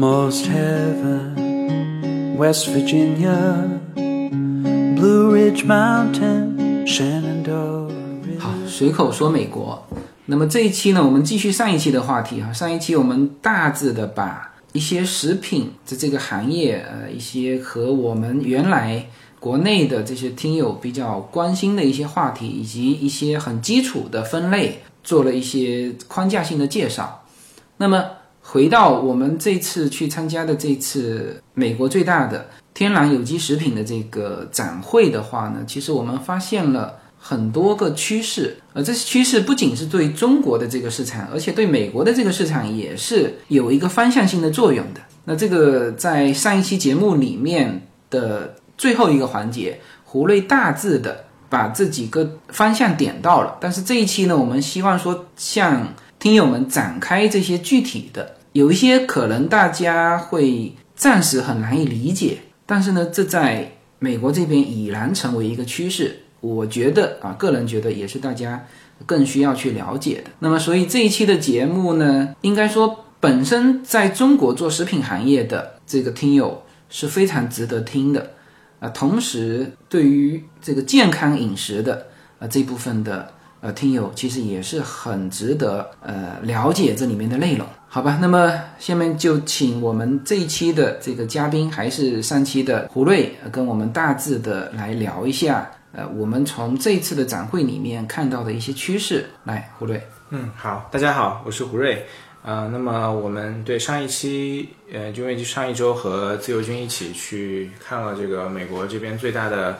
Almost heaven, West Virginia, Blue Ridge Mountain, Shenandoah. 好，随口说美国。那么这一期呢，我们继续上一期的话题哈。上一期我们大致的把一些食品的这个行业，呃，一些和我们原来国内的这些听友比较关心的一些话题，以及一些很基础的分类，做了一些框架性的介绍。那么回到我们这次去参加的这次美国最大的天然有机食品的这个展会的话呢，其实我们发现了。很多个趋势，呃，这些趋势不仅是对中国的这个市场，而且对美国的这个市场也是有一个方向性的作用的。那这个在上一期节目里面的最后一个环节，胡瑞大致的把这几个方向点到了。但是这一期呢，我们希望说向听友们展开这些具体的，有一些可能大家会暂时很难以理解，但是呢，这在美国这边已然成为一个趋势。我觉得啊，个人觉得也是大家更需要去了解的。那么，所以这一期的节目呢，应该说本身在中国做食品行业的这个听友是非常值得听的啊。同时，对于这个健康饮食的啊这部分的呃听友，其实也是很值得呃了解这里面的内容，好吧？那么下面就请我们这一期的这个嘉宾，还是上期的胡瑞，跟我们大致的来聊一下。呃，我们从这次的展会里面看到的一些趋势，来，胡瑞。嗯，好，大家好，我是胡瑞。呃，那么我们对上一期，呃，因为上一周和自由军一起去看了这个美国这边最大的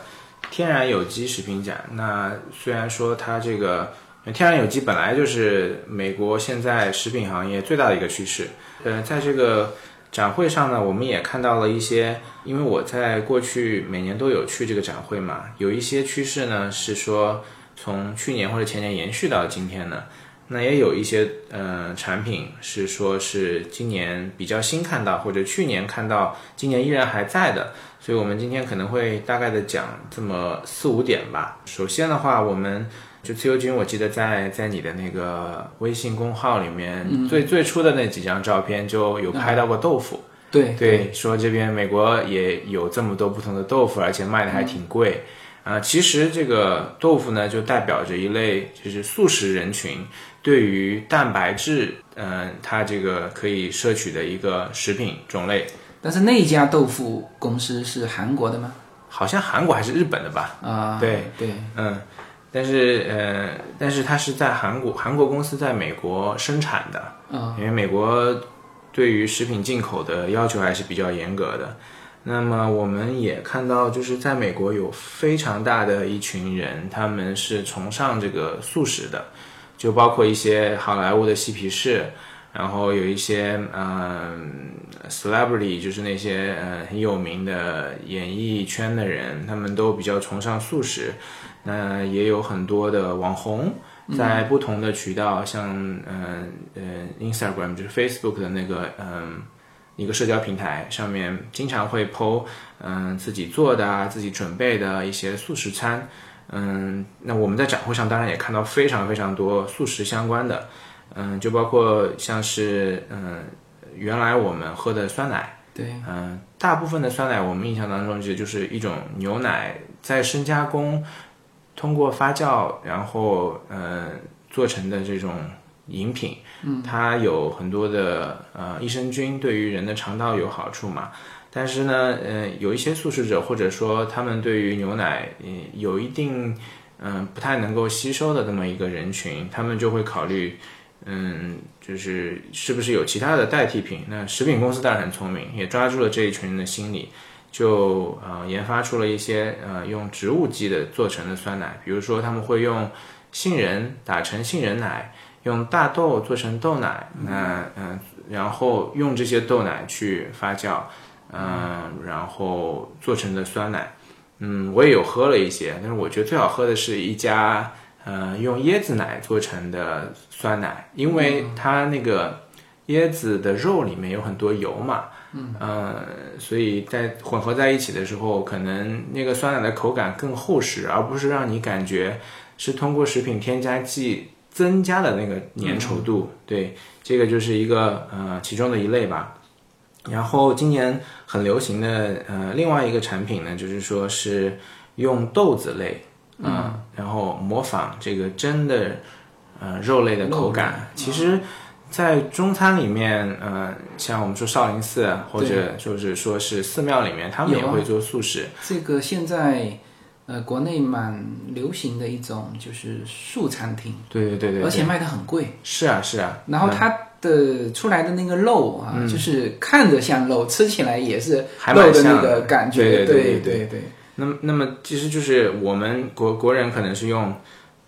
天然有机食品展。那虽然说它这个天然有机本来就是美国现在食品行业最大的一个趋势，呃，在这个。展会上呢，我们也看到了一些，因为我在过去每年都有去这个展会嘛，有一些趋势呢是说从去年或者前年延续到今天的，那也有一些呃产品是说是今年比较新看到，或者去年看到，今年依然还在的，所以我们今天可能会大概的讲这么四五点吧。首先的话，我们。就自由军，我记得在在你的那个微信公号里面，最最初的那几张照片就有拍到过豆腐。对对，说这边美国也有这么多不同的豆腐，而且卖的还挺贵。啊，其实这个豆腐呢，就代表着一类就是素食人群对于蛋白质，嗯，它这个可以摄取的一个食品种类。但是那家豆腐公司是韩国的吗？好像韩国还是日本的吧？啊，对对，嗯。但是，呃，但是它是在韩国，韩国公司在美国生产的，嗯，因为美国对于食品进口的要求还是比较严格的。那么我们也看到，就是在美国有非常大的一群人，他们是崇尚这个素食的，就包括一些好莱坞的嬉皮士，然后有一些嗯，celebrity，就是那些呃很有名的演艺圈的人，他们都比较崇尚素食。那也有很多的网红在不同的渠道，像嗯呃 Instagram 就是 Facebook 的那个嗯一个社交平台上面，经常会 PO 嗯自己做的啊自己准备的一些素食餐，嗯那我们在展会上当然也看到非常非常多素食相关的，嗯就包括像是嗯原来我们喝的酸奶，对，嗯大部分的酸奶我们印象当中其实就是一种牛奶在深加工。通过发酵，然后嗯做成的这种饮品，嗯，它有很多的呃益生菌，对于人的肠道有好处嘛。但是呢，呃，有一些素食者或者说他们对于牛奶嗯有一定嗯不太能够吸收的这么一个人群，他们就会考虑嗯就是是不是有其他的代替品。那食品公司当然很聪明，也抓住了这一群人的心理。就呃研发出了一些呃用植物基的做成的酸奶，比如说他们会用杏仁打成杏仁奶，用大豆做成豆奶，那嗯然后用这些豆奶去发酵，嗯然后做成的酸奶，嗯我也有喝了一些，但是我觉得最好喝的是一家呃用椰子奶做成的酸奶，因为它那个椰子的肉里面有很多油嘛。嗯，呃，所以在混合在一起的时候，可能那个酸奶的口感更厚实，而不是让你感觉是通过食品添加剂增加的那个粘稠度。对，这个就是一个呃其中的一类吧。然后今年很流行的呃另外一个产品呢，就是说是用豆子类，嗯，然后模仿这个真的呃肉类的口感。其实，在中餐里面，呃，像我们说少林寺或者就是说是寺庙里面，他们也会做素食。这个现在呃国内蛮流行的一种就是素餐厅，对对对对，而且卖的很贵。是啊是啊，然后它的出来的那个肉啊，就是看着像肉，吃起来也是肉的那个感觉。对对对对。那么那么其实就是我们国国人可能是用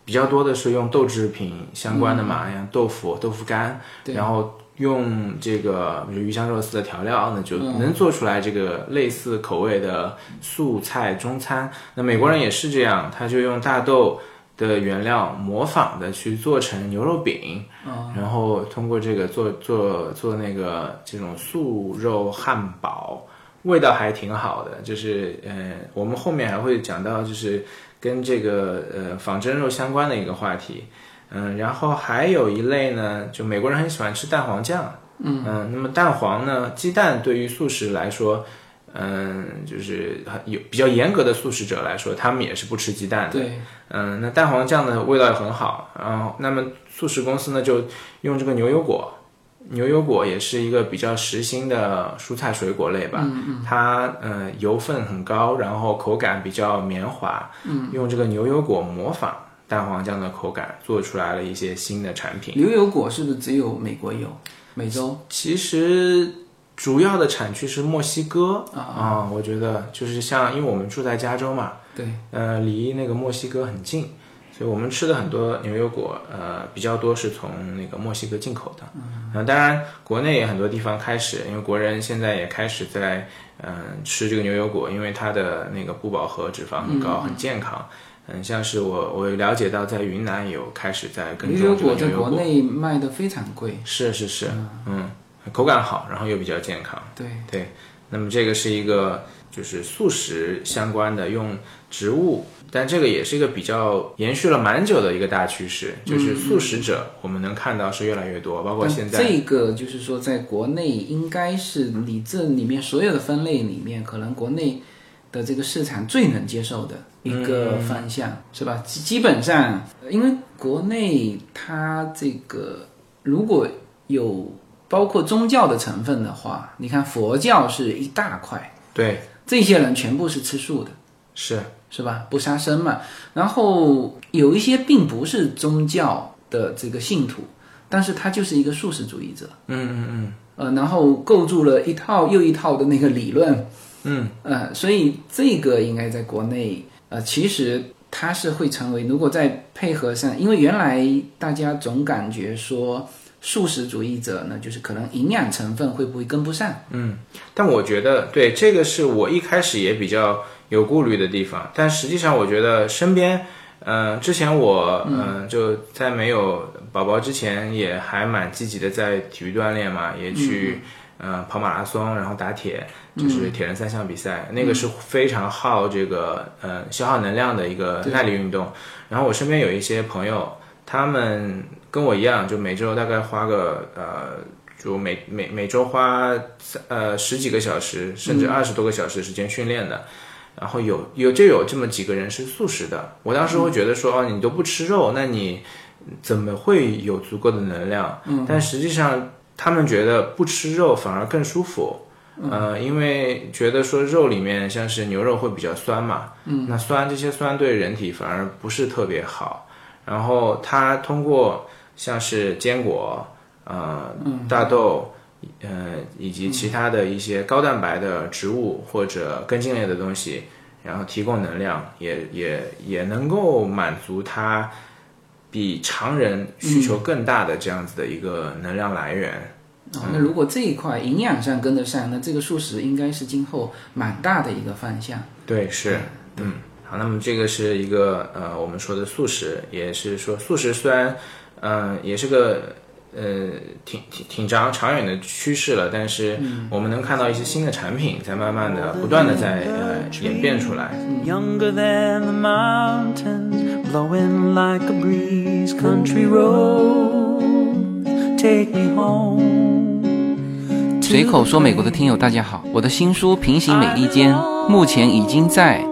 比较多的是用豆制品相关的嘛，像豆腐、豆腐干，然后用这个比如鱼香肉丝的调料，那就能做出来这个类似口味的素菜中餐。那美国人也是这样，他就用大豆。的原料模仿的去做成牛肉饼，然后通过这个做做做那个这种素肉汉堡，味道还挺好的。就是呃，我们后面还会讲到，就是跟这个呃仿真肉相关的一个话题。嗯，然后还有一类呢，就美国人很喜欢吃蛋黄酱。嗯嗯，那么蛋黄呢，鸡蛋对于素食来说。嗯，就是有比较严格的素食者来说，他们也是不吃鸡蛋的。对，嗯，那蛋黄酱的味道也很好。然后，那么素食公司呢，就用这个牛油果。牛油果也是一个比较实心的蔬菜水果类吧。嗯嗯。它呃油分很高，然后口感比较绵滑。嗯。用这个牛油果模仿蛋黄酱的口感，做出来了一些新的产品。牛油果是不是只有美国有？美洲？其实。主要的产区是墨西哥啊，我觉得就是像，因为我们住在加州嘛，对，呃，离那个墨西哥很近，所以我们吃的很多牛油果，呃，比较多是从那个墨西哥进口的。嗯，当然国内也很多地方开始，因为国人现在也开始在嗯吃这个牛油果，因为它的那个不饱和脂肪很高，很健康。嗯，像是我我了解到在云南有开始在跟牛油果在国内卖的非常贵，是是是，嗯。口感好，然后又比较健康。对对，那么这个是一个就是素食相关的，用植物，但这个也是一个比较延续了蛮久的一个大趋势，就是素食者我们能看到是越来越多，包括现在这个就是说，在国内应该是你这里面所有的分类里面，可能国内的这个市场最能接受的一个方向，是吧？基基本上，因为国内它这个如果有。包括宗教的成分的话，你看佛教是一大块，对，这些人全部是吃素的，是是吧？不杀生嘛。然后有一些并不是宗教的这个信徒，但是他就是一个素食主义者，嗯嗯嗯，呃，然后构筑了一套又一套的那个理论，嗯呃，所以这个应该在国内，呃，其实它是会成为，如果再配合上，因为原来大家总感觉说。素食主义者呢，就是可能营养成分会不会跟不上？嗯，但我觉得对这个是我一开始也比较有顾虑的地方。但实际上，我觉得身边，嗯，之前我嗯就在没有宝宝之前，也还蛮积极的在体育锻炼嘛，也去嗯跑马拉松，然后打铁，就是铁人三项比赛，那个是非常耗这个呃消耗能量的一个耐力运动。然后我身边有一些朋友。他们跟我一样，就每周大概花个呃，就每每每周花呃十几个小时，甚至二十多个小时时间训练的。然后有有就有这么几个人是素食的。我当时会觉得说，哦，你都不吃肉，那你怎么会有足够的能量？嗯。但实际上，他们觉得不吃肉反而更舒服。呃。因为觉得说肉里面像是牛肉会比较酸嘛。嗯。那酸这些酸对人体反而不是特别好。然后它通过像是坚果、呃大豆、呃以及其他的一些高蛋白的植物或者根茎类的东西，然后提供能量，也也也能够满足它比常人需求更大的这样子的一个能量来源。哦，那如果这一块营养上跟得上，那这个素食应该是今后蛮大的一个方向。对，是，嗯。好，那么这个是一个呃，我们说的素食，也是说素食虽然，嗯，也是个呃挺挺挺长长远的趋势了，但是我们能看到一些新的产品在慢慢的不断的在呃演变出来。随口说美国的听友，大家好，我的新书《平行美利坚》目前已经在。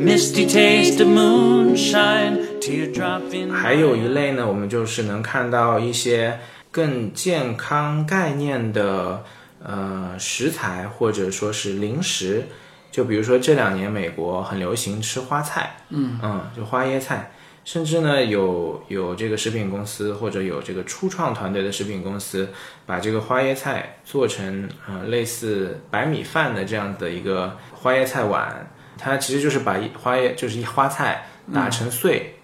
Misty taste of moonshine teardrop in 还有一类呢，我们就是能看到一些更健康概念的呃食材或者说是零食，就比如说这两年美国很流行吃花菜，嗯嗯，就花椰菜，甚至呢有有这个食品公司或者有这个初创团队的食品公司，把这个花椰菜做成呃类似白米饭的这样的一个花椰菜碗。它其实就是把花叶，就是一花菜打成碎，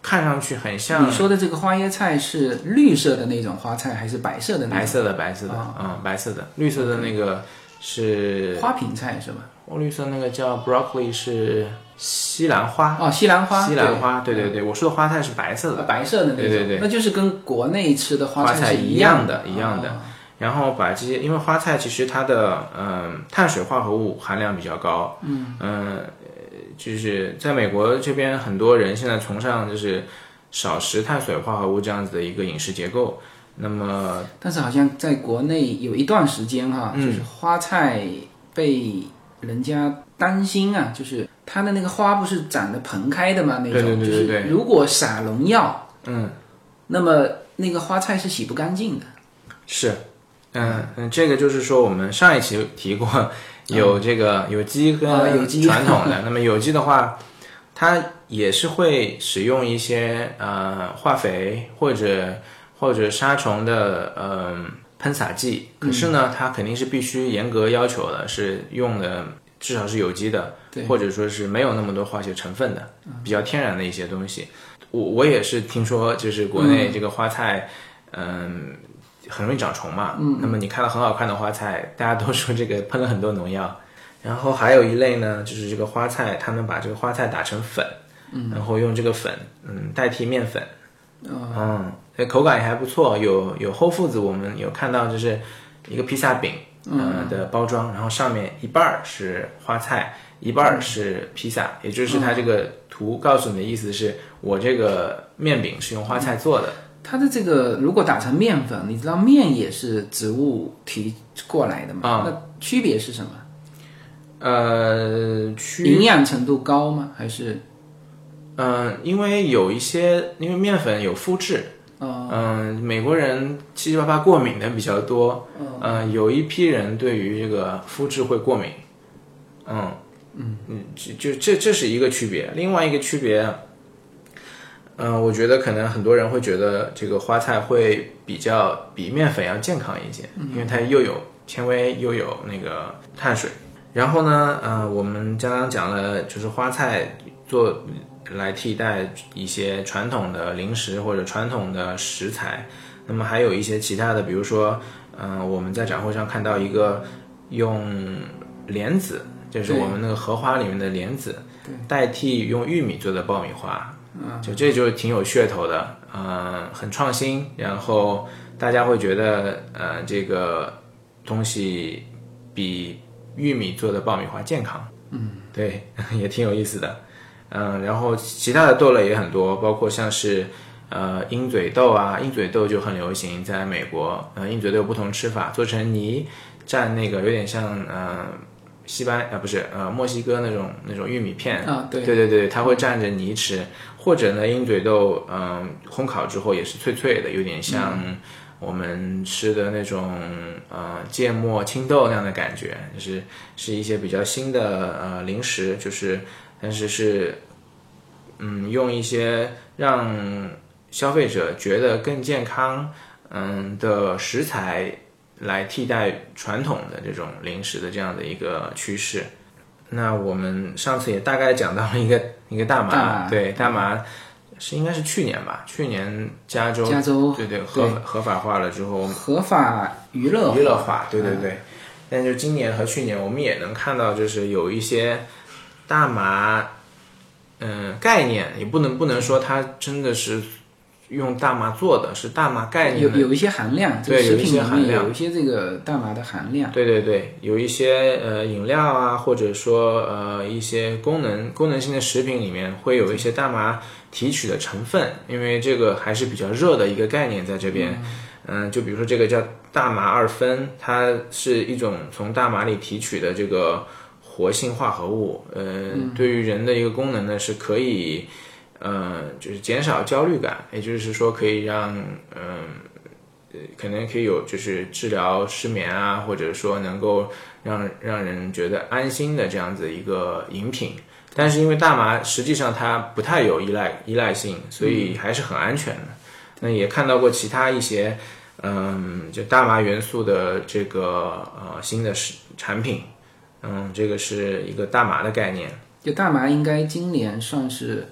看上去很像。你说的这个花椰菜是绿色的那种花菜，还是白色的？白色的，白色的，嗯，白色的。绿色的那个是花瓶菜是吧？哦绿色那个叫 broccoli 是西兰花。哦，西兰花。西兰花，对对对，我说的花菜是白色的。白色的那种。对对对，那就是跟国内吃的花菜是一样的，一样的。然后把这些，因为花菜其实它的嗯碳水化合物含量比较高，嗯嗯，就是在美国这边很多人现在崇尚就是少食碳水化合物这样子的一个饮食结构。那么，但是好像在国内有一段时间哈，就是花菜被人家担心啊，就是它的那个花不是长得蓬开的吗？那种就是如果撒农药，嗯，那么那个花菜是洗不干净的。是。嗯嗯，这个就是说，我们上一期提过，有这个有机跟传统的。那么有机的话，它也是会使用一些呃化肥或者或者杀虫的嗯喷洒剂。可是呢，它肯定是必须严格要求的，是用的至少是有机的，或者说是没有那么多化学成分的，比较天然的一些东西。我我也是听说，就是国内这个花菜，嗯。很容易长虫嘛，嗯，那么你看到很好看的花菜，大家都说这个喷了很多农药。然后还有一类呢，就是这个花菜，他们把这个花菜打成粉，嗯，然后用这个粉，嗯，代替面粉，嗯，口感也还不错。有有厚父子，我们有看到就是一个披萨饼，嗯。的包装，然后上面一半儿是花菜，一半儿是披萨，也就是它这个图告诉你的意思是我这个面饼是用花菜做的。它的这个如果打成面粉，你知道面也是植物提过来的嘛？啊，那区别是什么？呃，营养程度高吗？还是？嗯，因为有一些，因为面粉有麸质，嗯，美国人七七八八过敏的比较多，嗯，有一批人对于这个麸质会过敏，嗯嗯嗯，就就这这是一个区别，另外一个区别。嗯，我觉得可能很多人会觉得这个花菜会比较比面粉要健康一些，因为它又有纤维又有那个碳水。然后呢，呃，我们刚刚讲了，就是花菜做来替代一些传统的零食或者传统的食材。那么还有一些其他的，比如说，嗯，我们在展会上看到一个用莲子，就是我们那个荷花里面的莲子，代替用玉米做的爆米花。就这就挺有噱头的，嗯，很创新，然后大家会觉得，呃，这个东西比玉米做的爆米花健康，嗯，对，也挺有意思的，嗯，然后其他的豆类也很多，包括像是，呃，鹰嘴豆啊，鹰嘴豆就很流行，在美国，呃，鹰嘴豆有不同吃法，做成泥蘸那个有点像，嗯。西班啊不是呃墨西哥那种那种玉米片啊，对。对对对，它会蘸着泥吃，或者呢鹰嘴豆嗯烘烤之后也是脆脆的，有点像我们吃的那种呃芥末青豆那样的感觉，就是是一些比较新的呃零食，就是但是是嗯用一些让消费者觉得更健康嗯的食材。来替代传统的这种零食的这样的一个趋势。那我们上次也大概讲到了一个 一个大麻，对大麻是应该是去年吧？去年加州加州对对合合法化了之后，合法娱乐娱乐化，对对对。但就今年和去年，我们也能看到，就是有一些大麻，嗯，概念也不能不能说它真的是用大麻做的，是大麻概念有有一些含量，这个对有一些含量有一些这个大麻的含量。对对对，有一些呃饮料啊，或者说呃一些功能功能性的食品里面会有一些大麻提取的成分，因为这个还是比较热的一个概念在这边。嗯、就比如说这个叫大麻二酚，它是一种从大麻里提取的这个活性化合物。呃，对于人的一个功能呢，是可以呃就是减少焦虑感，也就是说可以让嗯。可能可以有就是治疗失眠啊，或者说能够让让人觉得安心的这样子一个饮品。但是因为大麻实际上它不太有依赖依赖性，所以还是很安全的。那也看到过其他一些，嗯，就大麻元素的这个呃新的食产品，嗯，这个是一个大麻的概念。就大麻应该今年算是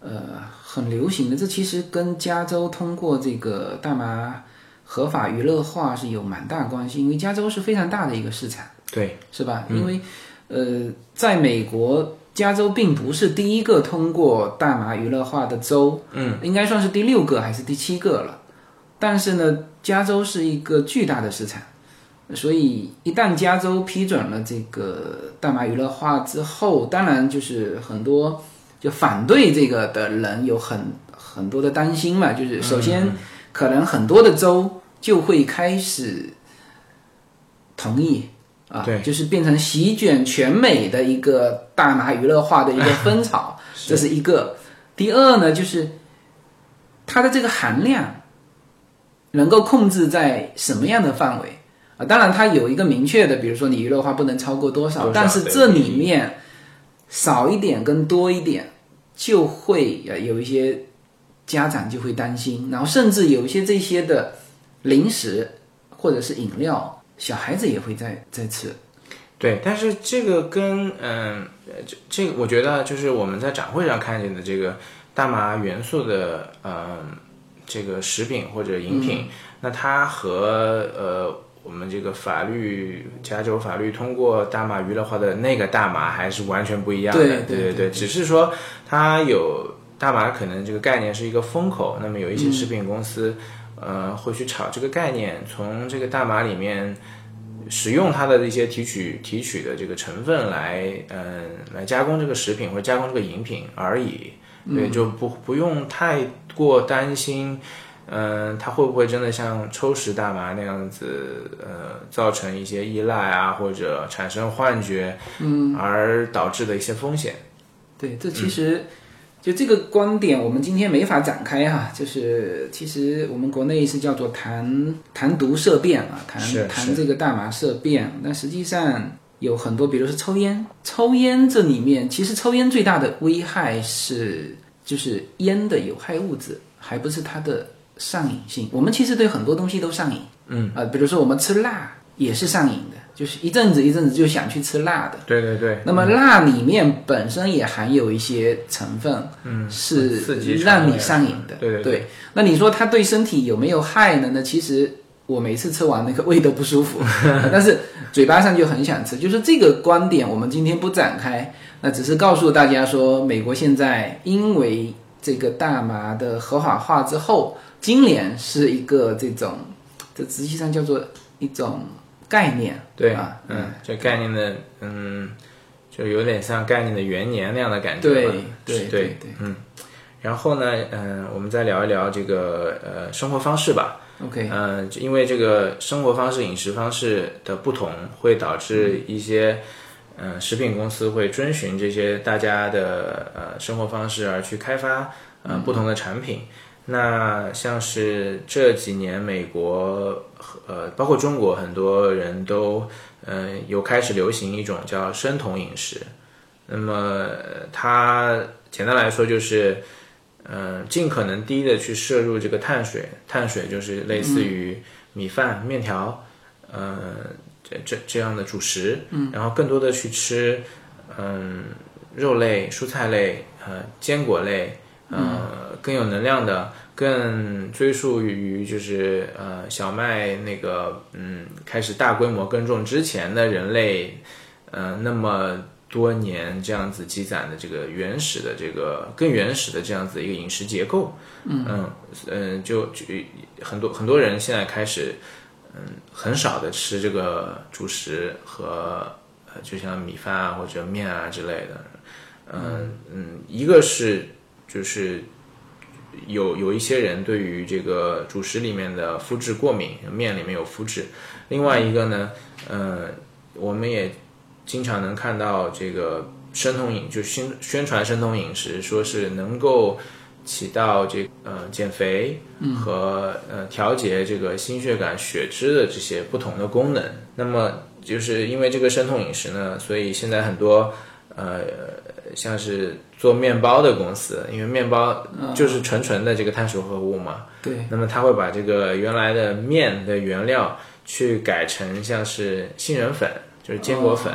呃很流行的，这其实跟加州通过这个大麻合法娱乐化是有蛮大关系，因为加州是非常大的一个市场，对，是吧？因为呃，在美国，加州并不是第一个通过大麻娱乐化的州，嗯，应该算是第六个还是第七个了。但是呢，加州是一个巨大的市场，所以一旦加州批准了这个大麻娱乐化之后，当然就是很多就反对这个的人有很很多的担心嘛，就是首先可能很多的州就会开始同意啊，对就是变成席卷全美的一个大麻娱乐化的一个 风潮，这是一个。第二呢，就是它的这个含量能够控制在什么样的范围啊？当然，它有一个明确的，比如说你娱乐化不能超过多少，多少但是这里面少一点跟多一点，就会呃有一些家长就会担心，然后甚至有一些这些的零食或者是饮料，小孩子也会在在吃。对，但是这个跟嗯，呃这这个我觉得就是我们在展会上看见的这个大麻元素的嗯这个食品或者饮品，那它和呃我们这个法律加州法律通过大麻娱乐化的那个大麻还是完全不一样的。对对对对，只是说它有大麻可能这个概念是一个风口，那么有一些食品公司。呃，会去炒这个概念，从这个大麻里面使用它的一些提取提取的这个成分来，嗯、来加工这个食品或者加工这个饮品而已。对，就不不用太过担心，嗯、它会不会真的像抽食大麻那样子，呃，造成一些依赖啊，或者产生幻觉，嗯，而导致的一些风险。对，这其实、就这个观点，我们今天没法展开哈。就是其实我们国内是叫做谈谈毒色变啊，谈是谈这个大麻色变。但实际上有很多，比如说抽烟，抽烟这里面其实抽烟最大的危害是就是烟的有害物质，还不是它的上瘾性。我们其实对很多东西都上瘾，嗯啊、比如说我们吃辣也是上瘾的，就是一阵子一阵子就想去吃辣的。对对对，那么辣里面本身也含有一些成分，嗯，是让你上瘾的。对对对那你说它对身体有没有害呢？那其实我每次吃完那个 胃都不舒服，但是嘴巴上就很想吃。就是这个观点，我们今天不展开，那只是告诉大家说，美国现在因为这个大麻的合法化之后，今年是一个这种，这实际上叫做一种概念，对啊，嗯，这概念的，嗯，就有点像概念的元年那样的感觉对对对对嗯。然后呢，嗯、我们再聊一聊这个呃生活方式吧。OK，嗯、因为这个生活方式、饮食方式的不同，会导致一些嗯、呃食品公司会遵循这些大家的呃生活方式而去开发呃不同的产品。那像是这几年美国呃包括中国很多人都呃有开始流行一种叫生酮饮食。那么呃它简单来说就是。嗯，尽可能低的去摄入这个碳水，碳水就是类似于米饭、面条，呃，这这这样的主食，嗯，然后更多的去吃，嗯，肉类、蔬菜类，呃，坚果类，呃，更有能量的，更追溯于就是呃小麦那个嗯开始大规模耕种之前的人类，呃那么多年这样子积攒的这个原始的这个更原始的这样子一个饮食结构，嗯。嗯、呃就就很多很多人现在开始嗯很少的吃这个主食和呃就像米饭啊或者面啊之类的，嗯。嗯，一个是就是有有一些人对于这个主食里面的麸质过敏，面里面有麸质。另外一个呢，呃，我们也经常能看到这个生酮饮，就宣宣传生酮饮食，说是能够起到这呃减肥和呃调节这个心血管血脂的这些不同的功能。那么就是因为这个生酮饮食呢，所以现在很多呃像是做面包的公司，因为面包就是纯纯的这个碳水化合物嘛，对，那么它会把这个原来的面的原料去改成像是杏仁粉，就是坚果粉，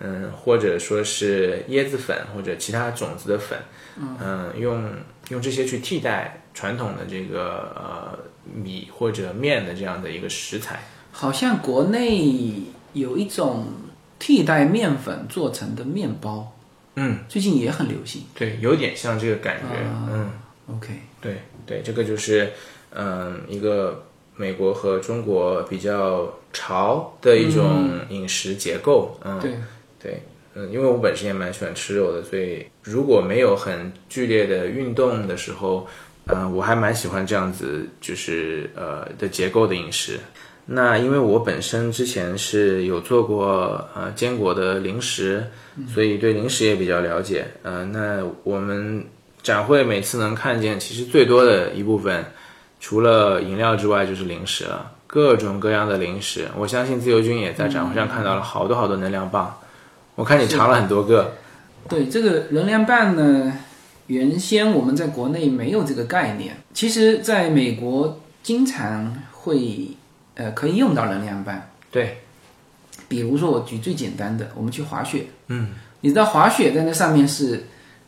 嗯，或者说是椰子粉或者其他种子的粉，嗯，用用这些去替代传统的这个呃米或者面的这样的一个食材。好像国内有一种替代面粉做成的面包，嗯，最近也很流行。对，有点像这个感觉，嗯。OK，对对，这个就是嗯一个美国和中国比较潮的一种饮食结构，嗯，对，对，嗯，因为我本身也蛮喜欢吃肉的，所以如果没有很剧烈的运动的时候，嗯、我还蛮喜欢这样子，就是呃的结构的饮食。那因为我本身之前是有做过呃坚果的零食，所以对零食也比较了解。呃，那我们展会每次能看见，其实最多的一部分，除了饮料之外就是零食了，各种各样的零食。我相信自由军也在展会上看到了好多好多能量棒，我看你尝了很多个。对这个能量棒呢，原先我们在国内没有这个概念，其实在美国经常会呃可以用到能量棒。对，比如说我举最简单的，我们去滑雪，嗯，你知道滑雪在那上面是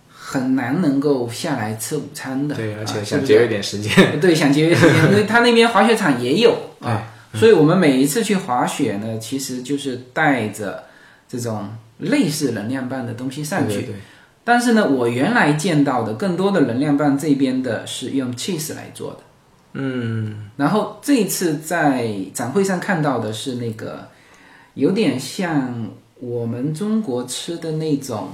很难能够下来吃午餐的，对，而且想节约点时间。对，想节约时间，因为 他那边滑雪场也有啊，所以我们每一次去滑雪呢，其实就是带着这种类似能量棒的东西上去。对对对但是呢，我原来见到的更多的能量棒这边的是用 cheese 来做的，嗯，然后这一次在展会上看到的是那个有点像我们中国吃的那种，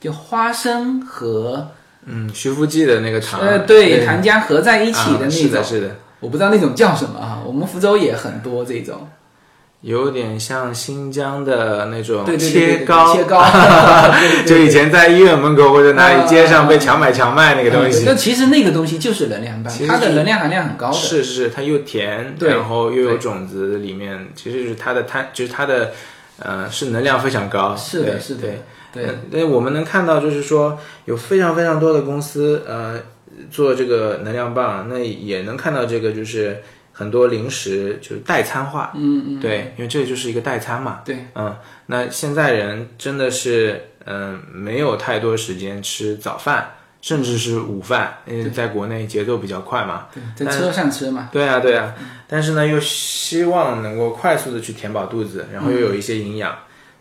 就花生和嗯，徐福记的那个糖，呃对糖浆合在一起的那种。啊是的，是的，我不知道那种叫什么啊，我们福州也很多这种，有点像新疆的那种切糕，切糕，就以前在医院门口或者哪里街上被强买强卖那个东西那。其实那个东西就是能量棒它的能量含量很高的。是是是，它又甜，对然后又有种子，里面其实就是它的碳，就是它的，呃，是能量非常高。是的，是的对，对嗯但我们能看到，就是说有非常非常多的公司，呃，做这个能量棒，那也能看到这个就是很多零食就是代餐化，嗯嗯，对，因为这就是一个代餐嘛，对，嗯，那现在人真的是，嗯、没有太多时间吃早饭，甚至是午饭，因为在国内节奏比较快嘛，在车上吃嘛。对啊，对啊，但是呢，又希望能够快速的去填饱肚子，然后又有一些营养，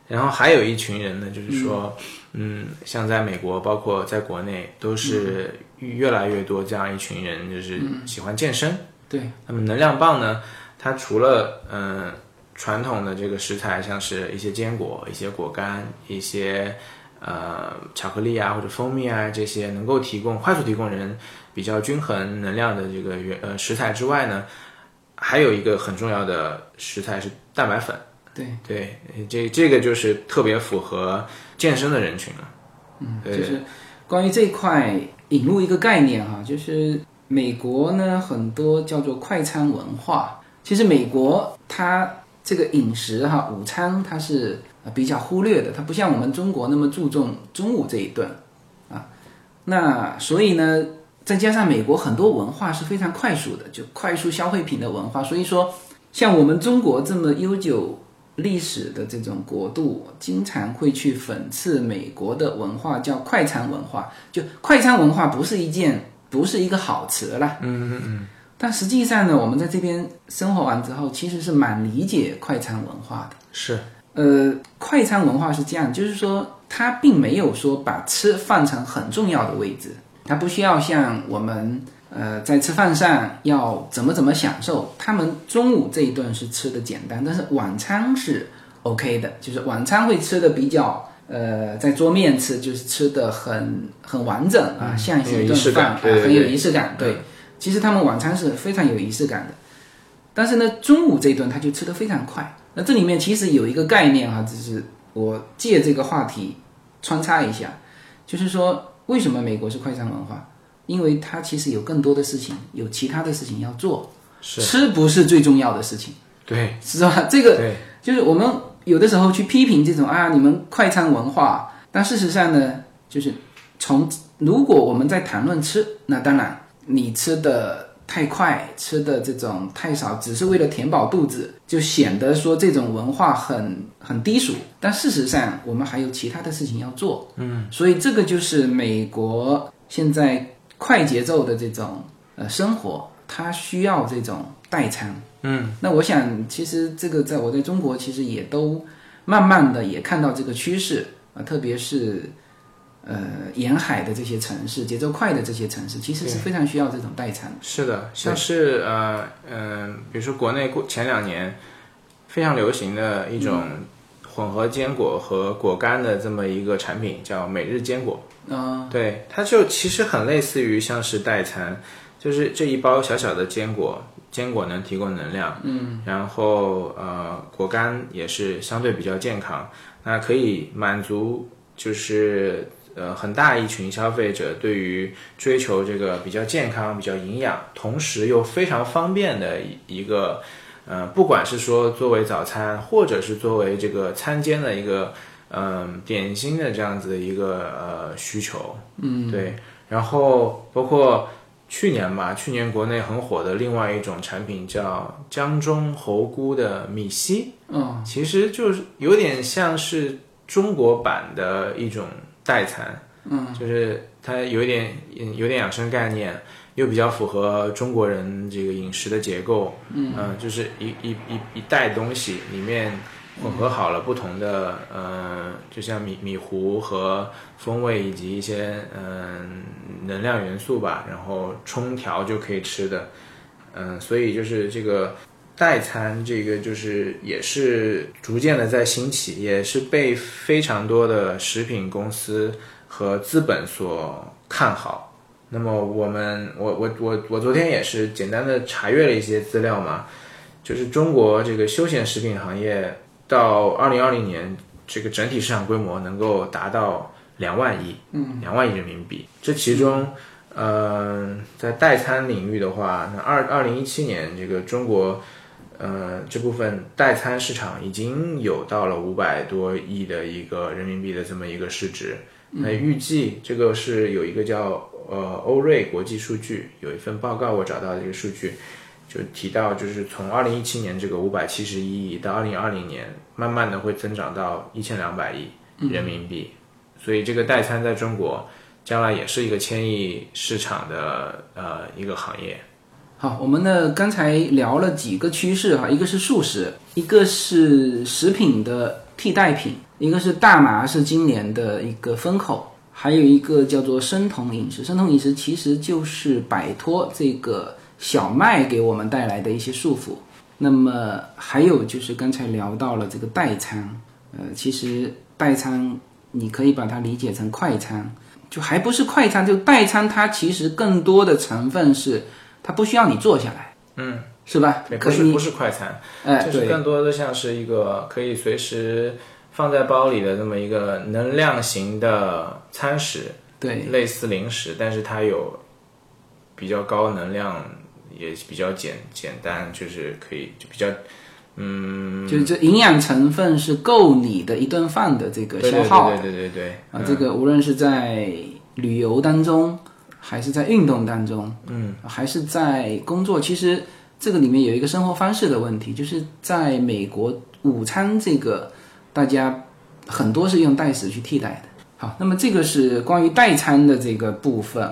然后还有一群人呢，就是说，嗯，像在美国，包括在国内，都是越来越多这样一群人，就是喜欢健身。对，那么能量棒呢，它除了嗯、传统的这个食材，像是一些坚果、一些果干、一些呃巧克力啊或者蜂蜜啊这些能够提供快速提供人比较均衡能量的这个原呃食材之外呢，还有一个很重要的食材是蛋白粉。对对，这这个就是特别符合健身的人群了。嗯，对就是关于这一块引入一个概念哈，就是美国呢很多叫做快餐文化。其实美国它这个饮食哈，午餐它是比较忽略的，它不像我们中国那么注重中午这一顿啊。那所以呢，再加上美国很多文化是非常快速的，就快速消费品的文化，所以说像我们中国这么悠久历史的这种国度，经常会去讽刺美国的文化，叫快餐文化。就快餐文化不是一件，不是一个好词啦。嗯嗯嗯，但实际上呢，我们在这边生活完之后，其实是蛮理解快餐文化的。是，呃，快餐文化是这样，就是说它并没有说把吃放成很重要的位置，它不需要像我们呃在吃饭上要怎么怎么享受。他们中午这一顿是吃的简单，但是晚餐是 OK 的，就是晚餐会吃的比较呃在桌面吃，就是吃的很很完整啊，像是一顿饭，啊很有仪式感。对，其实他们晚餐是非常有仪式感的。但是呢，中午这一顿他就吃的非常快。那这里面其实有一个概念哈、就是我借这个话题穿插一下，就是说为什么美国是快餐文化？因为它其实有更多的事情，有其他的事情要做，是吃不是最重要的事情，对是吧？这个，就是我们有的时候去批评这种啊，你们快餐文化，但事实上呢，就是从如果我们在谈论吃，那当然你吃的太快，吃的这种太少，只是为了填饱肚子，就显得说这种文化很很低俗。但事实上，我们还有其他的事情要做，嗯，所以这个就是美国现在快节奏的这种呃生活，它需要这种代餐。那我想，其实这个在我在中国其实也都慢慢的也看到这个趋势啊、特别是呃沿海的这些城市，节奏快的这些城市，其实是非常需要这种代餐。是的，像是呃嗯、比如说国内过前两年非常流行的一种混合坚果和果干的这么一个产品，叫每日坚果。嗯、对，它就其实很类似于像是代餐，就是这一包小小的坚果，坚果能提供能量，嗯，然后呃果干也是相对比较健康，那可以满足就是呃很大一群消费者对于追求这个比较健康、比较营养，同时又非常方便的一一个。呃，不管是说作为早餐，或者是作为这个餐间的一个嗯、点心的这样子的一个呃需求，嗯，对。然后包括去年吧，去年国内很火的另外一种产品叫江中猴菇的米稀，嗯，其实就是有点像是中国版的一种代餐，嗯，就是它有一点嗯有点养生概念，又比较符合中国人这个饮食的结构，嗯，就是一一一一袋东西里面混合好了不同的，呃，就像米米糊和风味以及一些嗯、能量元素吧，然后冲调就可以吃的，嗯、所以就是这个代餐这个就是也是逐渐的在兴起，也是被非常多的食品公司和资本所看好。那么我们，我我我我昨天也是简单的查阅了一些资料嘛，就是中国这个休闲食品行业到二零二零年，这个整体市场规模能够达到两万亿，嗯，两万亿人民币。这其中，呃，在代餐领域的话，那二二零一七年这个中国。呃，这部分代餐市场已经有到了五百多亿的一个人民币的这么一个市值。那预计这个是有一个叫呃欧瑞国际数据有一份报告，我找到的这个数据，就提到就是从二零一七年这个五百七十一亿到二零二零年，慢慢的会增长到一千两百亿人民币。所以这个代餐在中国将来也是一个千亿市场的呃一个行业。好，我们呢刚才聊了几个趋势哈，一个是素食，一个是食品的替代品，一个是大麻是今年的一个风口，还有一个叫做生酮饮食。生酮饮食其实就是摆脱这个小麦给我们带来的一些束缚。那么还有就是刚才聊到了这个代餐，呃，其实代餐你可以把它理解成快餐，就还不是快餐，就代餐它其实更多的成分是。它不需要你坐下来，嗯，是吧？对，可是不是快餐，哎，就是，更多的像是一个可以随时放在包里的这么一个能量型的餐食，对，类似零食，但是它有比较高能量，也比较简简单，就是可以就比较嗯，就是这营养成分是够你的一顿饭的这个消耗的对对对对啊，这个无论是在旅游当中，还是在运动当中，嗯，还是在工作，其实这个里面有一个生活方式的问题，就是在美国午餐这个大家很多是用代食去替代的。好，那么这个是关于代餐的这个部分。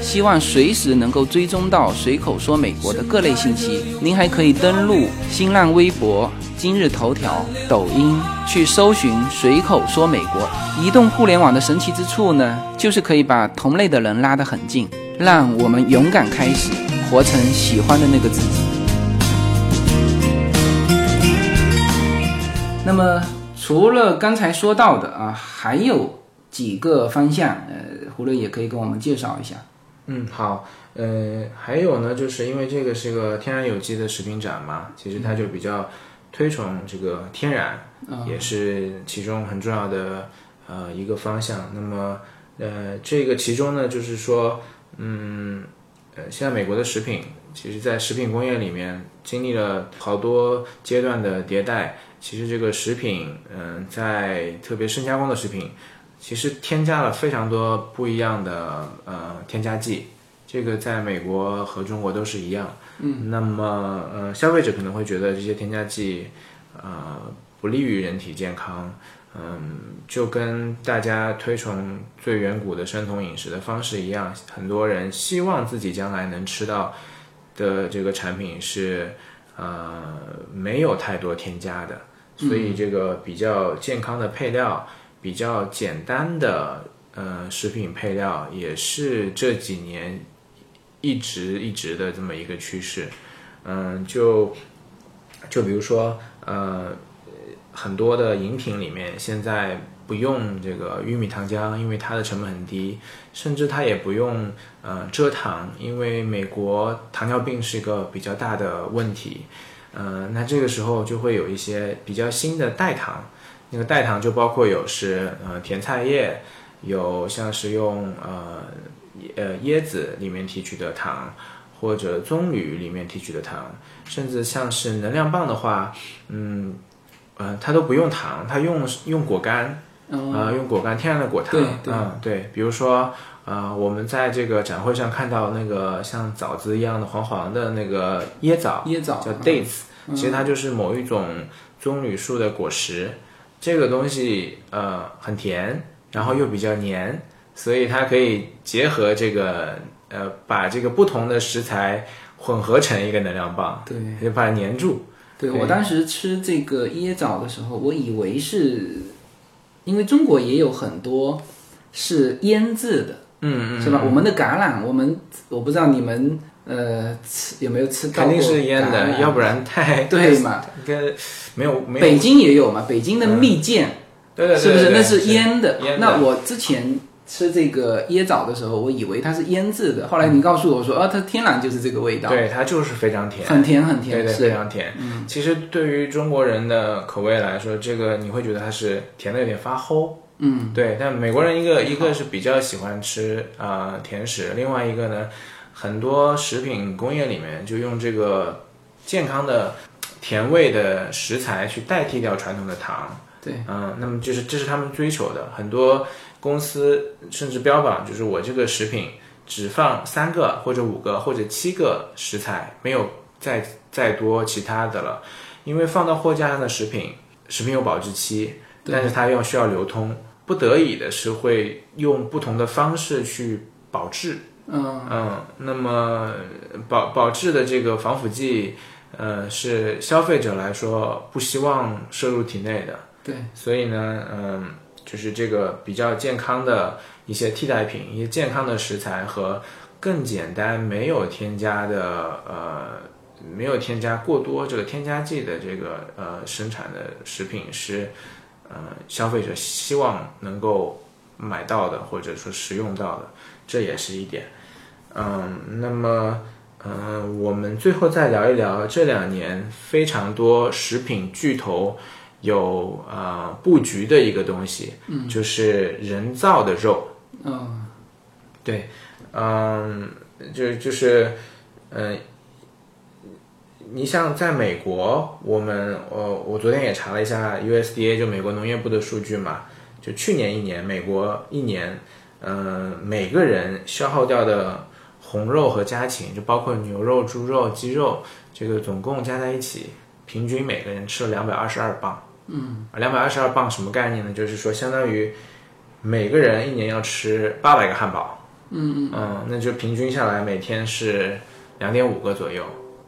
希望随时能够追踪到随口说美国的各类信息，您还可以登录新浪微博、今日头条、抖音去搜寻“随口说美国”。移动互联网的神奇之处呢，就是可以把同类的人拉得很近，让我们勇敢开始，活成喜欢的那个自己。那么，除了刚才说到的啊，还有几个方向，呃，胡乐也可以跟我们介绍一下。嗯，好，呃，还有呢，就是因为这个是个天然有机的食品展嘛，其实它就比较推崇这个天然，也是其中很重要的呃一个方向。那么，呃，这个其中呢，就是说，嗯，呃，现在美国的食品，其实在食品工业里面经历了好多阶段的迭代。其实这个食品，嗯，在特别深加工的食品，其实添加了非常多不一样的呃添加剂。这个在美国和中国都是一样。嗯，那么呃，消费者可能会觉得这些添加剂，呃，不利于人体健康。嗯，就跟大家推崇最远古的生酮饮食的方式一样，很多人希望自己将来能吃到的这个产品是呃没有太多添加的。所以这个比较健康的配料，比较简单的呃食品配料，也是这几年一直一直的这么一个趋势。嗯，就就比如说呃很多的饮品里面现在不用这个玉米糖浆，因为它的成本很低，甚至它也不用呃蔗糖，因为美国糖尿病是一个比较大的问题。呃，那这个时候就会有一些比较新的代糖，那个代糖就包括有是呃甜菜叶，有像是用呃呃椰子里面提取的糖，或者棕榈里面提取的糖，甚至像是能量棒的话，嗯呃它都不用糖，它用用果干，啊用果干天然的果糖，嗯对，比如说。啊，我们在这个展会上看到那个像枣子一样的黄黄的那个椰枣，椰枣叫 dates，其实它就是某一种棕榈树的果实。这个东西呃很甜，然后又比较黏，所以它可以结合这个呃把这个不同的食材混合成一个能量棒，对，就把它粘住。对我当时吃这个椰枣的时候，我以为是因为中国也有很多是腌制的。嗯嗯，是吧？我们的橄榄，我们我不知道你们呃吃有没有吃到肯定是腌的，要不然 太对嘛？应该没有没有。北京也有嘛？北京的蜜饯，对对，是不是？那是腌的。那我之前吃这个椰枣的时候，我以为它是腌制的，后来你告诉我说，啊，它天然就是这个味道。对，它就是非常甜，很甜很甜，对对，非常甜。嗯，其实对于中国人的口味来说，这个你会觉得它是甜的有点发齁。嗯，对，但美国人一个一个是比较喜欢吃啊甜食，另外一个呢，很多食品工业里面就用这个健康的甜味的食材去代替掉传统的糖。对，嗯，那么就是这是他们追求的，很多公司甚至标榜就是我这个食品只放三个或者五个或者七个食材，没有再再多其他的了，因为放到货架上的食品，食品有保质期，但是它要需要流通。不得已的是会用不同的方式去保质，嗯嗯，那么保保质的这个防腐剂，呃，是消费者来说不希望摄入体内的，对，所以呢，嗯，就是这个比较健康的一些替代品，一些健康的食材和更简单、没有添加的呃。没有添加过多这个添加剂的这个呃生产的食品是，呃消费者希望能够买到的或者说食用到的，这也是一点。嗯，那么嗯，我们最后再聊一聊这两年非常多食品巨头有啊布局的一个东西，嗯，就是人造的肉。嗯，对，嗯，就就是嗯。你像在美国，我们呃，我昨天也查了一下 USDA，就美国农业部的数据嘛，就去年一年，美国一年，嗯，每个人消耗掉的红肉和家禽，就包括牛肉、猪肉、鸡肉，这个总共加在一起，平均每个人吃了两百二十二磅。嗯，两百二十二磅什么概念呢？就是说，相当于每个人一年要吃八百个汉堡。嗯嗯嗯，那就平均下来每天是两点五个左右。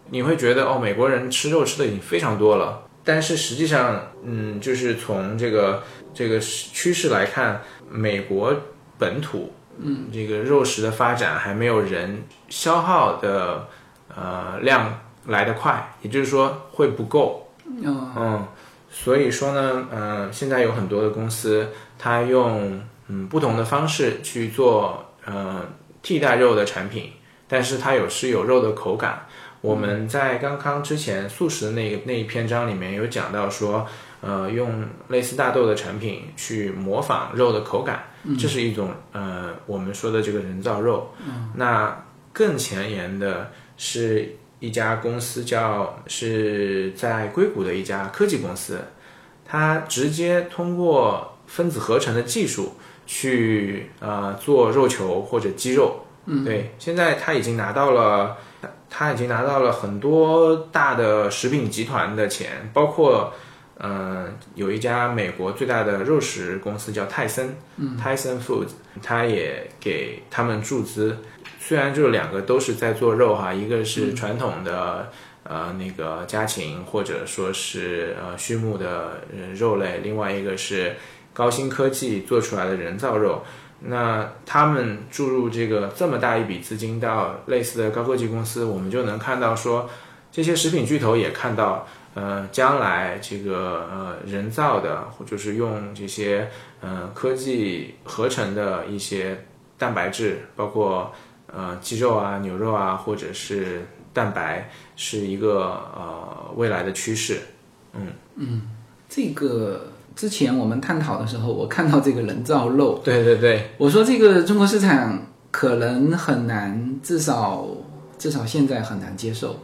你会觉得哦，美国人吃肉吃的已经非常多了，但是实际上，嗯，就是从这个这个趋势来看，美国本土，嗯，这个肉食的发展还没有人消耗的呃量来得快，也就是说会不够，嗯，所以说呢，嗯，现在有很多的公司，它用嗯不同的方式去做呃替代肉的产品，但是它有是有肉的口感。我们在刚刚之前素食的那个那一篇章里面有讲到说，呃，用类似大豆的产品去模仿肉的口感，这是一种呃我们说的这个人造肉。那更前沿的是一家公司叫是在硅谷的一家科技公司，它直接通过分子合成的技术去呃做肉球或者鸡肉。对，现在它已经拿到了。他已经拿到了很多大的食品集团的钱，包括，嗯，有一家美国最大的肉食公司叫泰森，嗯，Tyson Foods，他也给他们注资。虽然就两个都是在做肉哈，一个是传统的呃那个家禽或者说是呃畜牧的肉类，另外一个是高新科技做出来的人造肉。那他们注入这个这么大一笔资金到类似的高科技公司，我们就能看到说，这些食品巨头也看到，呃，将来这个呃人造的，或者是用这些呃科技合成的一些蛋白质，包括呃鸡肉啊、牛肉啊，或者是蛋白，是一个呃未来的趋势。嗯嗯，这个。之前我们探讨的时候，我看到这个人造肉，对对对，我说这个中国市场可能很难，至少至少现在很难接受，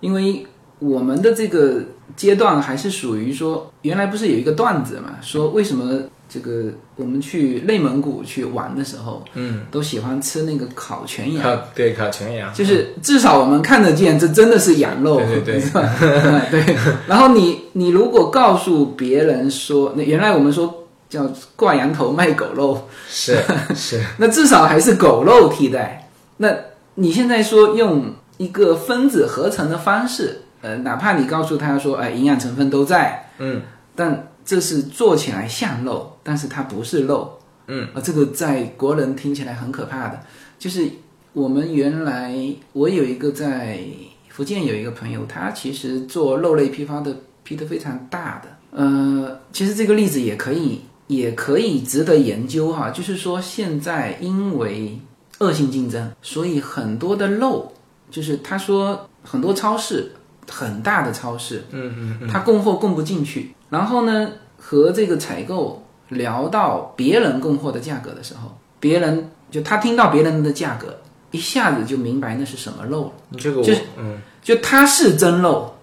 因为我们的这个阶段还是属于说，原来不是有一个段子嘛，说为什么？这个我们去内蒙古去玩的时候，嗯，都喜欢吃那个烤全羊，对，烤全羊，就是至少我们看得见，这真的是羊肉，对对 对，对。然后你你如果告诉别人说，那原来我们说叫挂羊头卖狗肉，是是，那至少还是狗肉替代。那你现在说用一个分子合成的方式，呃，哪怕你告诉他说，哎，营养成分都在，嗯，但。这是做起来像肉，但是它不是肉，嗯，啊，这个在国人听起来很可怕的。就是我们原来我有一个在福建有一个朋友，他其实做肉类批发的批的非常大的。呃，其实这个例子也可以也可以值得研究哈。就是说现在因为恶性竞争，所以很多的肉，就是他说很多超市很大的超市，嗯嗯嗯，他供货供不进去。然后呢，和这个采购聊到别人供货的价格的时候，别人就他听到别人的价格，一下子就明白那是什么肉了。这个就嗯，就它是真肉，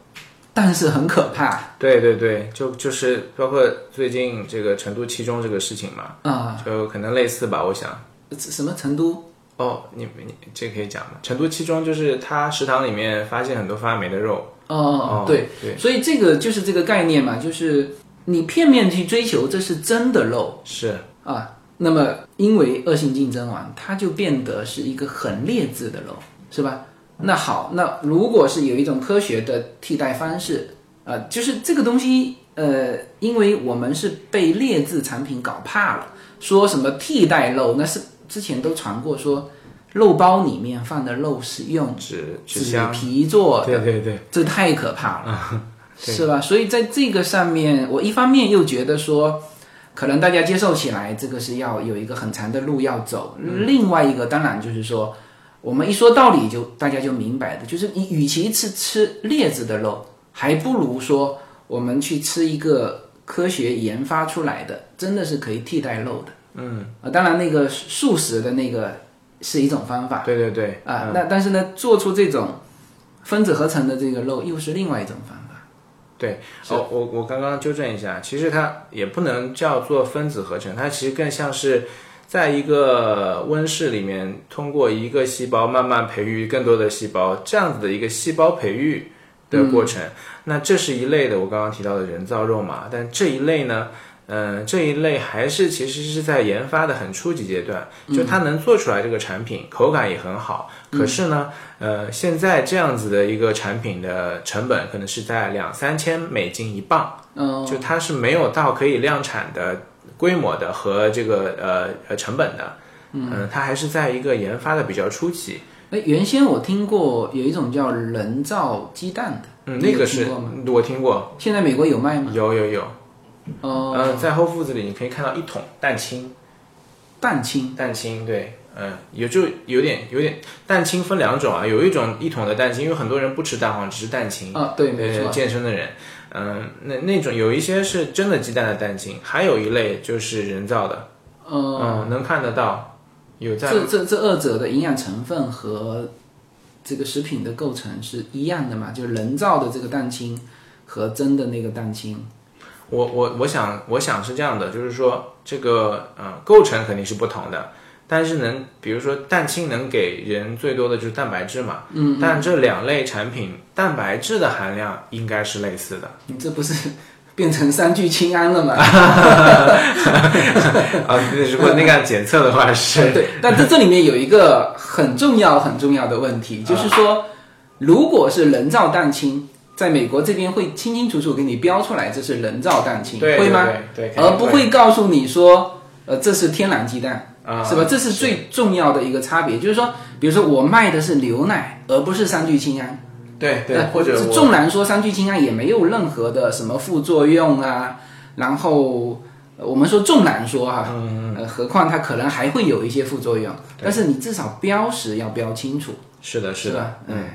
但是很可怕。对对对，就就是包括最近这个成都七中这个事情嘛，啊，就可能类似吧，我想。什么成都？哦，你你这可以讲吗？成都七中就是他食堂里面发现很多发霉的肉。哦哦，对对，所以这个就是这个概念嘛，就是你片面去追求这是真的肉。是。啊，那么因为恶性竞争完，它就变得是一个很劣质的肉，是吧？那好，那如果是有一种科学的替代方式啊，就是这个东西呃，因为我们是被劣质产品搞怕了，说什么替代肉，那是之前都传过说肉包里面放的肉是用纸纸皮做的，对对对，这太可怕了，对是吧？所以在这个上面，我一方面又觉得说，可能大家接受起来，这个是要有一个很长的路要走。另外一个，当然就是说，我们一说道理就大家就明白的，就是你与其是吃劣质的肉，还不如说我们去吃一个科学研发出来的，真的是可以替代肉的。嗯，啊，当然那个素食的那个是一种方法。对对对，啊，那但是呢，做出这种分子合成的这个肉又是另外一种方法。对，哦，我我刚刚纠正一下，其实它也不能叫做分子合成，它其实更像是在一个温室里面，通过一个细胞慢慢培育更多的细胞，这样子的一个细胞培育的过程。那这是一类的，我刚刚提到的人造肉嘛，但这一类呢？嗯，这一类还是其实是在研发的很初级阶段，就它能做出来这个产品，口感也很好。可是呢，呃，现在这样子的一个产品的成本可能是在两三千美金一磅，嗯，就它是没有到可以量产的规模的和这个呃呃成本的，嗯，它还是在一个研发的比较初级。哎，原先我听过有一种叫人造鸡蛋的，嗯，那个是听？我听过，现在美国有卖吗？有有有，哦、嗯，在 Whole Foods 里你可以看到一桶蛋清。蛋清，蛋清对，嗯，也就有点有点蛋清分两种啊，有一种一桶的蛋清，因为很多人不吃蛋黄，只吃蛋清。啊，对，没呃，错，健身的人，嗯，那那种有一些是真的鸡蛋的蛋清，还有一类就是人造的，呃，嗯，能看得到，有在这这这二者的营养成分和这个食品的构成是一样的嘛？就人造的这个蛋清和真的那个蛋清，我我我想我想是这样的，就是说这个呃构成肯定是不同的，但是能比如说蛋清能给人最多的就是蛋白质嘛，嗯，但这两类产品蛋白质的含量应该是类似的。你这不是 变成三聚氰胺了吗？啊，如果那个检测的话是，对，但这这里面有一个很重要很重要的问题，就是说，如果是人造蛋清，在美国这边会清清楚楚给你标出来这是人造蛋清，对会吗？对对，对而不会告诉你说，呃，这是天然鸡蛋，啊，是吧？这是最重要的一个差别，就是说，比如说我卖的是牛奶，而不是三聚氰胺。对对那，或者我纵然说三聚氰胺也没有任何的什么副作用啊，然后呃我们说纵然说哈、嗯呃，何况它可能还会有一些副作用，但是你至少标识要标清楚，是的，是的？嗯，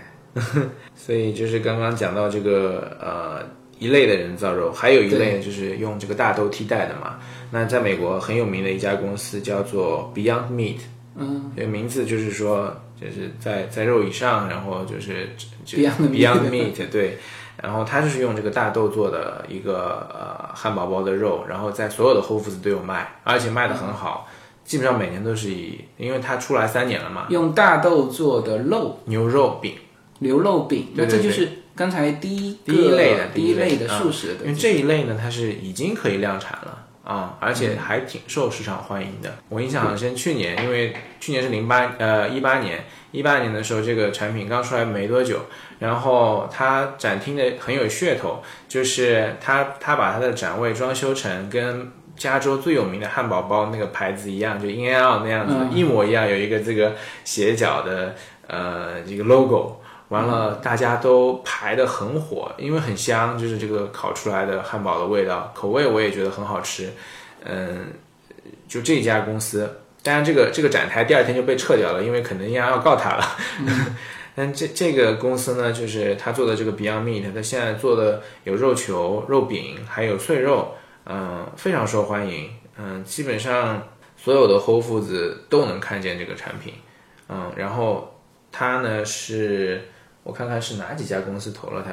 所以就是刚刚讲到这个呃一类的人造肉，还有一类就是用这个大豆替代的嘛。那在美国很有名的一家公司叫做 Beyond Meat，嗯，这个名字就是说就是在在肉以上，然后就是 Beyond Meat 对。然后它就是用这个大豆做的一个呃汉堡包的肉，然后在所有的 Whole Foods 都有卖，而且卖的很好，基本上每年都是以，因为它出来三年了嘛，用大豆做的肉。牛肉饼。牛肉饼，那这就是刚才第一第一类的第一类的素食的，因为这一类呢，它是已经可以量产了啊，而且还挺受市场欢迎的。我印象很深，去年因为去年是零八呃一八年，一八年的时候这个产品刚出来没多久，然后它展厅的很有噱头，就是它它把它的展位装修成跟。加州最有名的汉堡包那个牌子一样，就 In and Out 那样子，一模一样，有一个这个斜角的呃这个 logo，完了，大家都排的很火，因为很香，就是这个烤出来的汉堡的味道，口味我也觉得很好吃。嗯，就这家公司，当然这个这个展台第二天就被撤掉了，因为肯德基要告他了。但这这个公司呢，就是他做的这个 Beyond Meat，他现在做的有肉球、肉饼，还有碎肉，嗯，非常受欢迎。嗯，基本上所有的 Whole Foods 都能看见这个产品。嗯，然后它呢是。我看看是哪几家公司投了它，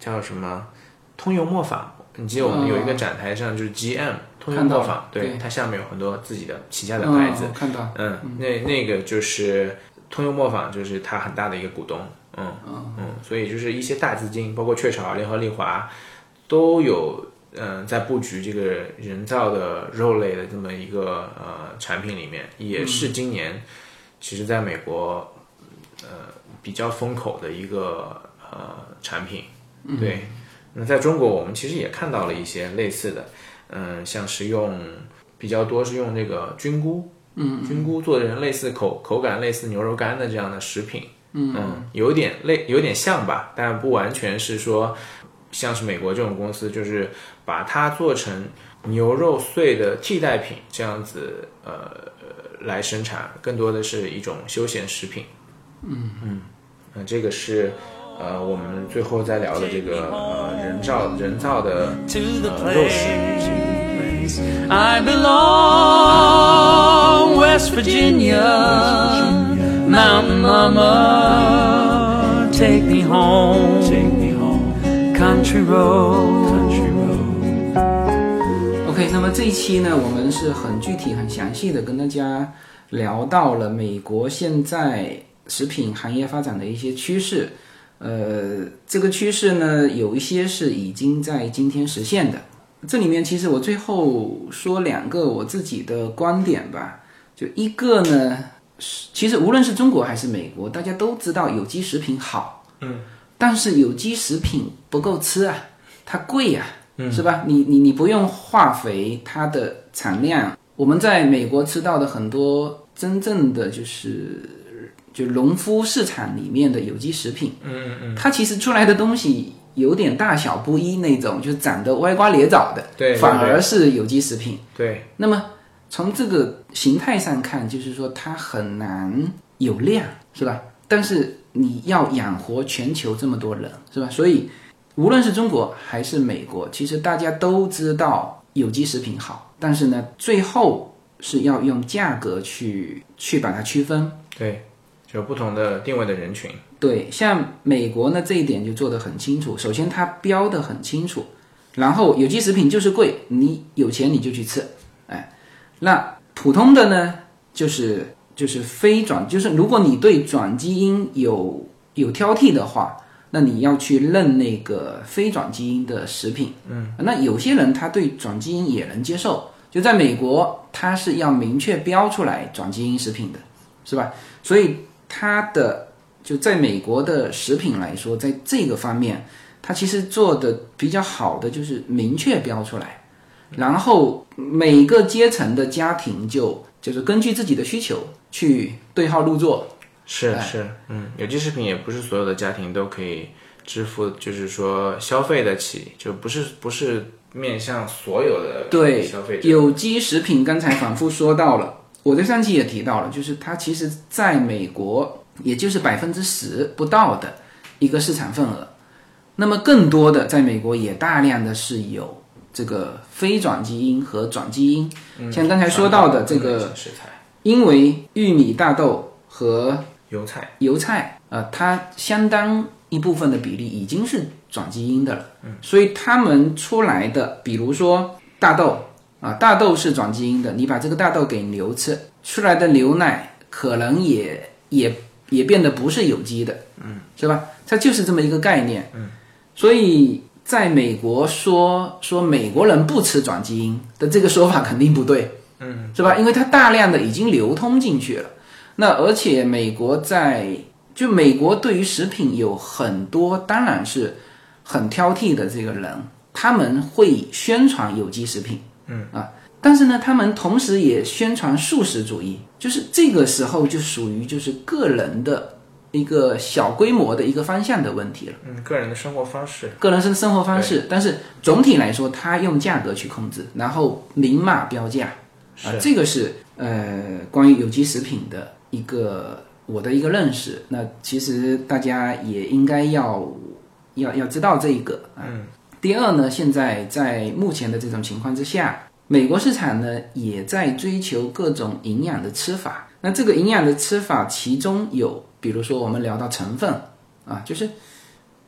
叫什么？通用磨坊。你记得我们有一个展台上就是 GM 通用磨坊，对对。它下面有很多自己的旗下的牌子。嗯，。看到，嗯，那那个就是通用磨坊，就是它很大的一个股东。嗯嗯，所以就是一些大资金，包括雀巢、联合利华，都有嗯、在布局这个人造的肉类的这么一个呃产品里面，也是今年其实在美国呃比较风口的一个呃产品。对，那在中国，我们其实也看到了一些类似的，嗯，像是用比较多是用那个菌菇，嗯，菌菇做成类似口口感类似牛肉干的这样的食品，嗯，有点类有点像吧，但不完全是说像是美国这种公司，就是把它做成牛肉碎的替代品这样子，呃，来生产，更多的是一种休闲食品，嗯。嗯，那这个是。呃，我们最后再聊的这个呃人造人造的呃肉食。I belong West Virginia, Mountain Mama, take me home, take me home, country road, country road. OK，那么这一期呢，我们是很具体、很详细的跟大家聊到了美国现在食品行业发展的一些趋势。呃，这个趋势呢，有一些是已经在今天实现的。这里面其实我最后说两个我自己的观点吧。就一个呢，其实无论是中国还是美国，大家都知道有机食品好，嗯，但是有机食品不够吃啊，它贵呀，嗯是吧？你你你不用化肥，它的产量，我们在美国吃到的很多真正的就是。就农夫市场里面的有机食品，嗯嗯，它其实出来的东西有点大小不一那种，就长得歪瓜裂枣的，对，反而是有机食品。对，那么从这个形态上看，就是说它很难有量，是吧？但是你要养活全球这么多人，是吧？所以无论是中国还是美国，其实大家都知道有机食品好，但是呢，最后是要用价格去去把它区分。对。有不同的定位的人群，对，像美国呢这一点就做得很清楚。首先它标的很清楚，然后有机食品就是贵，你有钱你就去吃，哎，那普通的呢就是就是非转，就是如果你对转基因有有挑剔的话，那你要去认那个非转基因的食品，嗯，那有些人他对转基因也能接受，就在美国他是要明确标出来转基因食品的，是吧？所以。它的就在美国的食品来说，在这个方面，它其实做的比较好的就是明确标出来，然后每个阶层的家庭就就是根据自己的需求去对号入座。是是，嗯，有机食品也不是所有的家庭都可以支付，就是说消费得起，就不是不是面向所有的对消费者。有机食品刚才反复说到了。我在上期也提到了，就是它其实在美国也就是百分之十不到的一个市场份额，那么更多的在美国也大量的是有这个非转基因和转基因，像刚才说到的这个，因为玉米、大豆和油菜，油菜呃，它相当一部分的比例已经是转基因的了，所以他们出来的，比如说大豆。啊，大豆是转基因的，你把这个大豆给牛吃出来的牛奶，可能也也也变得不是有机的，嗯，是吧？它就是这么一个概念，嗯，所以在美国说说美国人不吃转基因的这个说法肯定不对，嗯，是吧？因为它大量的已经流通进去了，那而且美国在就美国对于食品有很多当然是很挑剔的这个人，他们会宣传有机食品。嗯啊，但是呢，他们同时也宣传素食主义，就是这个时候就属于就是个人的一个小规模的一个方向的问题了。嗯，个人的生活方式，个人生生活方式，但是总体来说，他用价格去控制，然后明码标价啊，这个是呃关于有机食品的一个我的一个认识。那其实大家也应该要要要知道这一个啊。嗯。第二呢，现在在目前的这种情况之下，美国市场呢也在追求各种营养的吃法。那这个营养的吃法，其中有，比如说我们聊到成分啊，就是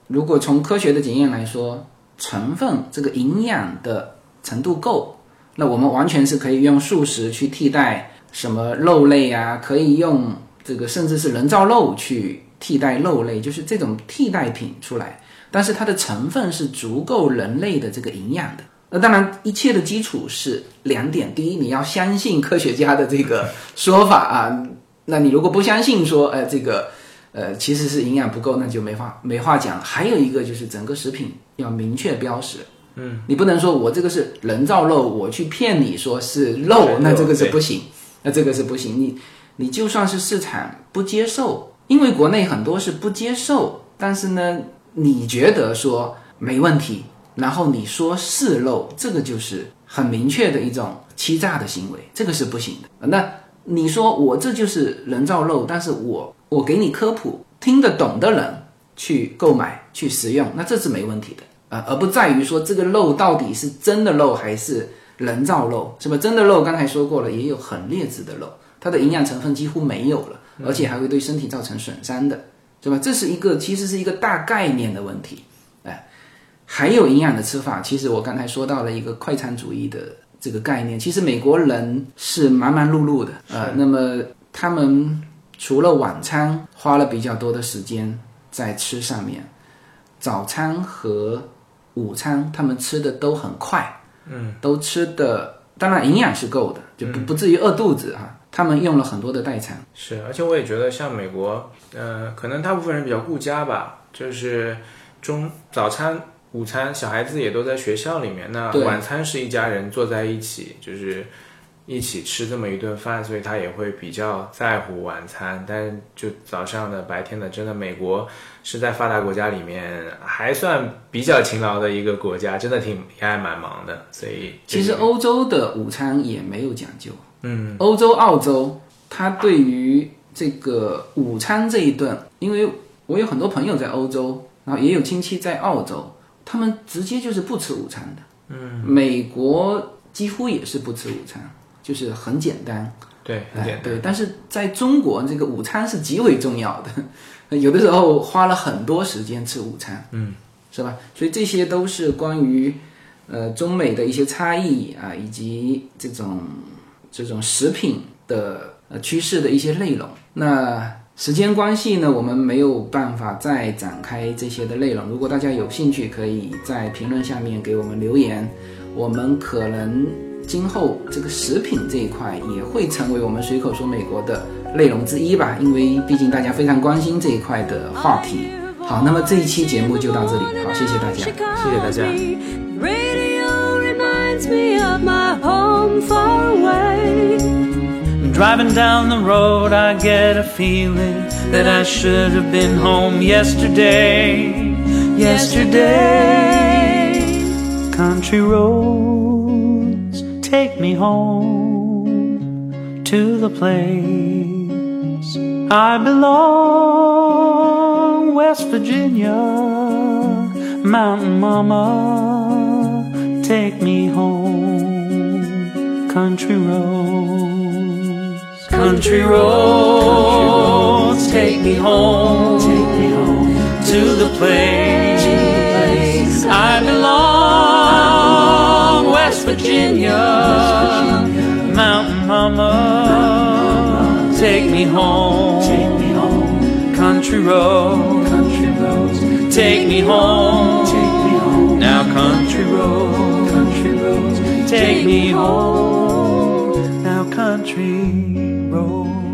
如果从科学的检验来说，成分这个营养的程度够，那我们完全是可以用素食去替代什么肉类啊，可以用这个甚至是人造肉去替代肉类，就是这种替代品出来。但是它的成分是足够人类的这个营养的。那当然，一切的基础是两点：第一，你要相信科学家的这个说法啊。那你如果不相信说，呃，这个呃，其实是营养不够，那就没话没话讲。还有一个就是整个食品要明确标识，嗯，你不能说我这个是人造肉，我去骗你说是肉，那这个是不行，那这个是不行。你你就算是市场不接受，因为国内很多是不接受，但是呢，你觉得说没问题，然后你说是肉，这个就是很明确的一种欺诈的行为，这个是不行的。那你说我这就是人造肉，但是我我给你科普，听得懂的人去购买去食用，那这是没问题的啊、而不在于说这个肉到底是真的肉还是人造肉，是吧？真的肉刚才说过了，也有很劣质的肉，它的营养成分几乎没有了，而且还会对身体造成损伤的，是吧？这是一个其实是一个大概念的问题，哎，还有营养的吃法，其实我刚才说到了一个快餐主义的这个概念，其实美国人是忙忙碌碌的，呃，那么他们除了晚餐花了比较多的时间在吃上面，早餐和午餐他们吃的都很快，嗯，都吃的当然营养是够的，就不不至于饿肚子哈、他们用了很多的代餐，是，而且我也觉得像美国，呃，可能大部分人比较顾家吧，就是中早餐、午餐，小孩子也都在学校里面，那晚餐是一家人坐在一起，就是一起吃这么一顿饭，所以他也会比较在乎晚餐。但就早上的、白天的，真的美国是在发达国家里面还算比较勤劳的一个国家，真的挺也还蛮忙的，所以其实欧洲的午餐也没有讲究。嗯，欧洲、澳洲，它对于这个午餐这一顿，因为我有很多朋友在欧洲，然后也有亲戚在澳洲，他们直接就是不吃午餐的。嗯，美国几乎也是不吃午餐，就是很简单。对，很简对，但是在中国，这个午餐是极为重要的，有的时候花了很多时间吃午餐，嗯，是吧？所以这些都是关于呃中美的一些差异啊，以及这种这种食品的呃趋势的一些内容。那时间关系呢，我们没有办法再展开这些的内容。如果大家有兴趣，可以在评论下面给我们留言，我们可能今后这个食品这一块也会成为我们随口说美国的内容之一吧，因为毕竟大家非常关心这一块的话题。好，那么这一期节目就到这里，好，谢谢大家。谢谢大家。Reminds me of my home far away. Driving down the road, I get a feeling that I should have been home yesterday. Yesterday, country roads take me home to the place I belong, West Virginia, Mountain Mama, take me home, country roads. Country roads, take me home, take me home. To the place I belong, West Virginia, Mountain Mama, take me home, take me home, country roads, country roads, take me home, country roads, country roads, take me home, now country roads.